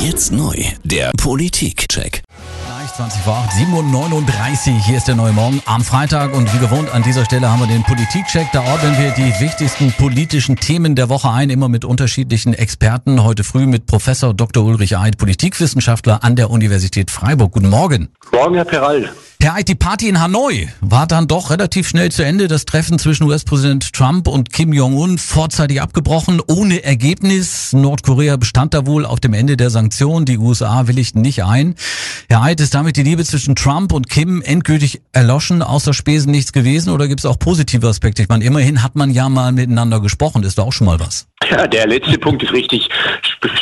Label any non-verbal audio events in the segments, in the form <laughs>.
Jetzt neu, der Politikcheck. Gleich 20 vor 8, 7.39 Uhr. Hier ist der neue Morgen am Freitag und wie gewohnt an dieser Stelle haben wir den Politikcheck. Da ordnen wir die wichtigsten politischen Themen der Woche ein, immer mit unterschiedlichen Experten. Heute früh mit Professor Dr. Ulrich Eid, Politikwissenschaftler an der Universität Freiburg. Guten Morgen. Morgen, Herr Peral. Herr Eid, die Party in Hanoi war dann doch relativ schnell zu Ende. Das Treffen zwischen US-Präsident Trump und Kim Jong-un vorzeitig abgebrochen, ohne Ergebnis. Nordkorea bestand da wohl auf dem Ende der Sanktionen. Die USA willigten nicht ein. Herr Eid, ist damit die Liebe zwischen Trump und Kim endgültig erloschen, außer Spesen nichts gewesen oder gibt es auch positive Aspekte? Ich meine, immerhin hat man ja mal miteinander gesprochen. Ist da auch schon mal was? <laughs> Ja, der letzte Punkt ist richtig.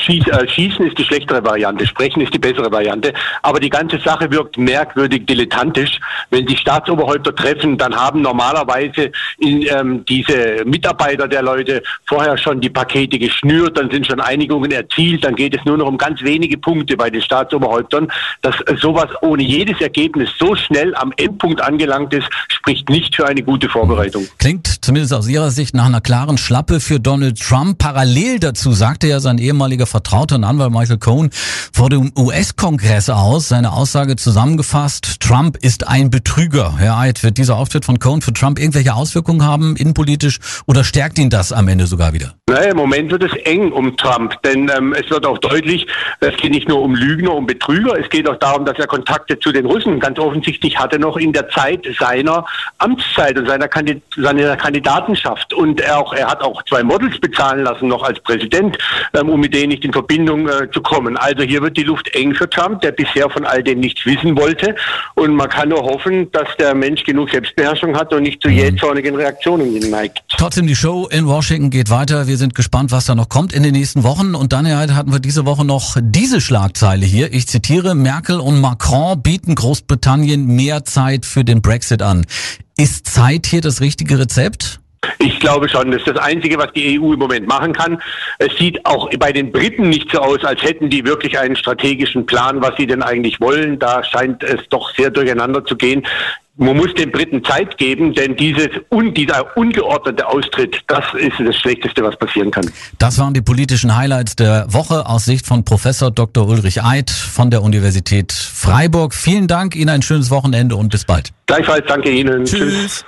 Äh, Schießen ist die schlechtere Variante, Sprechen ist die bessere Variante. Aber die ganze Sache wirkt merkwürdig dilettantisch. Wenn die Staatsoberhäupter treffen, dann haben normalerweise in, ähm, diese Mitarbeiter der Leute vorher schon die Pakete geschnürt, dann sind schon Einigungen erzielt, dann geht es nur noch um ganz wenige Punkte bei den Staatsoberhäuptern. Dass sowas ohne jedes Ergebnis so schnell am Endpunkt angelangt ist, spricht nicht für eine gute Vorbereitung. Klingt zumindest aus Ihrer Sicht nach einer klaren Schlappe für Donald Trump. Parallel dazu sagte ja sein ehemaliger Vertrauter und Anwalt Michael Cohen vor dem US-Kongress aus, seine Aussage zusammengefasst, Trump ist ein Betrüger. Herr Eid, wird dieser Auftritt von Cohen für Trump irgendwelche Auswirkungen haben, innenpolitisch, oder stärkt ihn das am Ende sogar wieder? Naja, im Moment wird es eng um Trump, denn ähm, es wird auch deutlich, es geht nicht nur um Lügner, um Betrüger, es geht auch darum, dass er Kontakte zu den Russen ganz offensichtlich hatte noch in der Zeit seiner Amtszeit und seiner, Kandid seiner Kandidatenschaft. Und er, auch, er hat auch zwei Models bezahlen lassen noch als Präsident, ähm, um mit denen nicht in Verbindung äh, zu kommen. Also hier wird die Luft eng für Trump, der bisher von all dem nichts wissen wollte. Und man kann nur hoffen, dass der Mensch genug Selbstbeherrschung hat und nicht zu jähzornigen Reaktionen neigt. Trotzdem, die Show in Washington geht weiter. Wir sind gespannt, was da noch kommt in den nächsten Wochen. Und dann Herr hatten wir diese Woche noch diese Schlagzeile hier. Ich zitiere, Merkel und Macron bieten Großbritannien mehr Zeit für den Brexit an. Ist Zeit hier das richtige Rezept? Ich glaube schon, das ist das Einzige, was die EU im Moment machen kann. Es sieht auch bei den Briten nicht so aus, als hätten die wirklich einen strategischen Plan, was sie denn eigentlich wollen. Da scheint es doch sehr durcheinander zu gehen. Man muss den Briten Zeit geben, denn dieses un, dieser ungeordnete Austritt, das ist das Schlechteste, was passieren kann. Das waren die politischen Highlights der Woche aus Sicht von Professor Dr. Ulrich Eid von der Universität Freiburg. Vielen Dank, Ihnen ein schönes Wochenende und bis bald. Gleichfalls danke Ihnen. Tschüss. Tschüss.